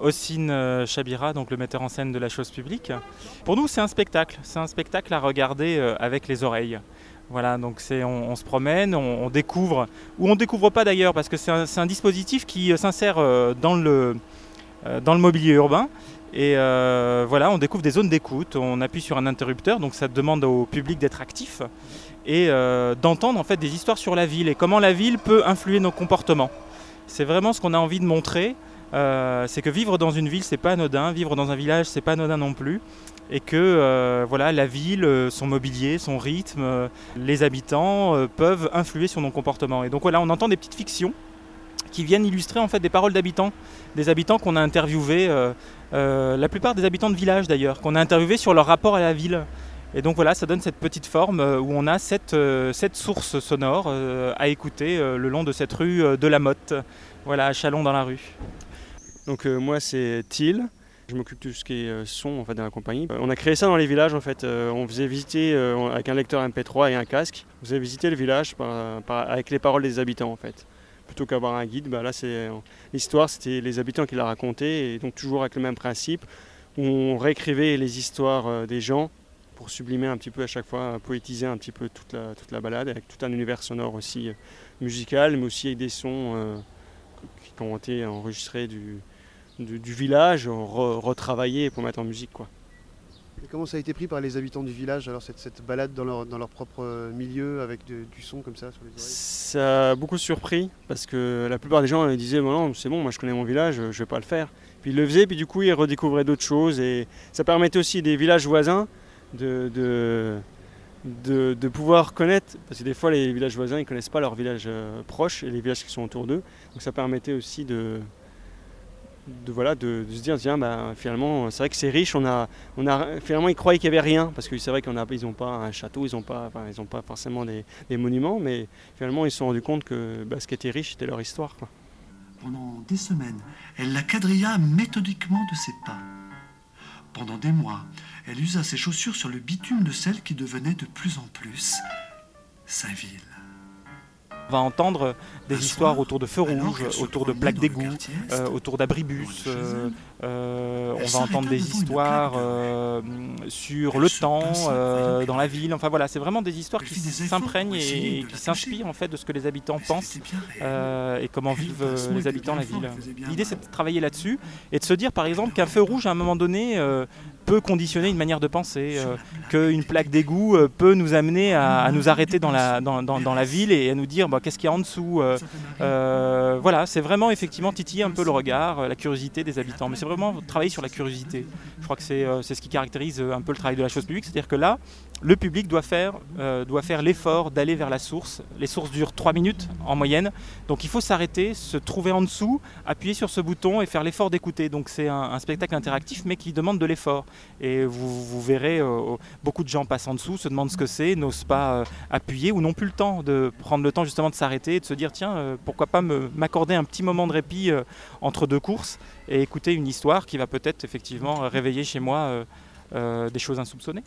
Ossine Chabira, donc le metteur en scène de la chose publique. Pour nous, c'est un spectacle. C'est un spectacle à regarder avec les oreilles. Voilà, donc on, se promène, on, découvre, ou on ne découvre pas d'ailleurs, parce que c'est un, dispositif qui s'insère dans le, dans le mobilier urbain. Et voilà, on découvre des zones d'écoute, on appuie sur un interrupteur, donc ça demande au public d'être actif et d'entendre en fait des histoires sur la ville et comment la ville peut influer nos comportements. C'est vraiment ce qu'on a envie de montrer. Euh, c'est que vivre dans une ville, c'est pas anodin. Vivre dans un village, c'est pas anodin non plus. Et que euh, voilà, la ville, euh, son mobilier, son rythme, les habitants peuvent influer sur nos comportements. Et donc voilà, on entend des petites fictions qui viennent illustrer en fait des paroles d'habitants, des habitants qu'on a interviewés, la plupart des habitants de village d'ailleurs, qu'on a interviewés sur leur rapport à la ville. Et donc voilà, ça donne cette petite forme où on a cette, source sonore à écouter le long de cette rue de la Motte, voilà, à Chalon dans la rue. Donc euh, moi c'est Thiel. Je m'occupe de tout ce qui est euh, son en fait, dans la compagnie. Euh, on a créé ça dans les villages en fait. on faisait visiter avec un lecteur MP3 et un casque. On faisait visiter le village avec les paroles des habitants en fait. Plutôt qu'avoir un guide, bah, là c'est l'histoire, c'était les habitants qui la racontaient et donc toujours avec le même principe. Où on réécrivait les histoires des gens pour sublimer un petit peu à chaque fois, poétiser un petit peu toute la, toute la balade avec tout un univers sonore aussi musical, mais aussi avec des sons qui ont été enregistrés du, du, village, retravaillé pour mettre en musique. Quoi. Et comment ça a été pris par les habitants du village, alors cette, cette balade dans leur, dans leur, propre milieu avec du son comme ça sur les oreilles? Ça a beaucoup surpris parce que la plupart des gens disaient bon, non, c'est bon, moi je connais mon village, je ne vais pas le faire. Puis ils le faisaient, puis du coup ils redécouvraient d'autres choses et ça permettait aussi des villages voisins de, de, de, pouvoir connaître, parce que des fois les villages voisins ils connaissent pas leurs villages euh, proches et les villages qui sont autour d'eux, donc ça permettait aussi de, de, voilà, de, se dire tiens, bah, finalement, c'est vrai que c'est riche. On a, on a, finalement, ils croyaient qu'il n'y avait rien parce que c'est vrai qu'ils n'ont pas un château, ils n'ont pas, ils pas forcément des, monuments, mais finalement, ils se sont rendus compte que bah, ce qui était riche, c'était leur histoire. Pendant des semaines, elle la quadrilla méthodiquement de ses pas. Pendant des mois, elle usa ses chaussures sur le bitume de celle qui devenait de plus en plus sa ville. On va entendre des histoires autour de feux rouges, autour de plaques d'égout, euh, autour d'abribus. Euh, euh, on va entendre des histoires sur le temps dans la ville. Enfin voilà, c'est vraiment des histoires qui s'imprègnent et qui s'inspirent en fait de ce que les habitants pensent et comment vivent les habitants la ville. L'idée c'est de travailler là-dessus et de se dire par exemple qu'un feu rouge à un moment donné peut conditionner une manière de penser, qu'une plaque d'égout peut nous amener à, nous arrêter dans la, dans, dans, la ville et à nous dire bah, qu'est-ce qu'il y a en dessous, euh, voilà, c'est vraiment effectivement titiller un peu le regard, euh, la curiosité des habitants. Mais c'est vraiment travailler sur la curiosité. Je crois que c'est euh, ce qui caractérise un peu le travail de la chose publique. C'est-à-dire que là, le public doit faire, doit faire l'effort d'aller vers la source. Les sources durent 3 minutes en moyenne. Donc il faut s'arrêter, se trouver en dessous, appuyer sur ce bouton et faire l'effort d'écouter. Donc c'est un, spectacle interactif mais qui demande de l'effort. Et vous, verrez, beaucoup de gens passent en dessous, se demandent ce que c'est, n'osent pas appuyer ou n'ont plus le temps de prendre le temps justement de s'arrêter et de se dire tiens, pourquoi pas m'accorder un petit moment de répit euh, entre deux courses et écouter une histoire qui va peut-être effectivement réveiller chez moi euh, euh, des choses insoupçonnées.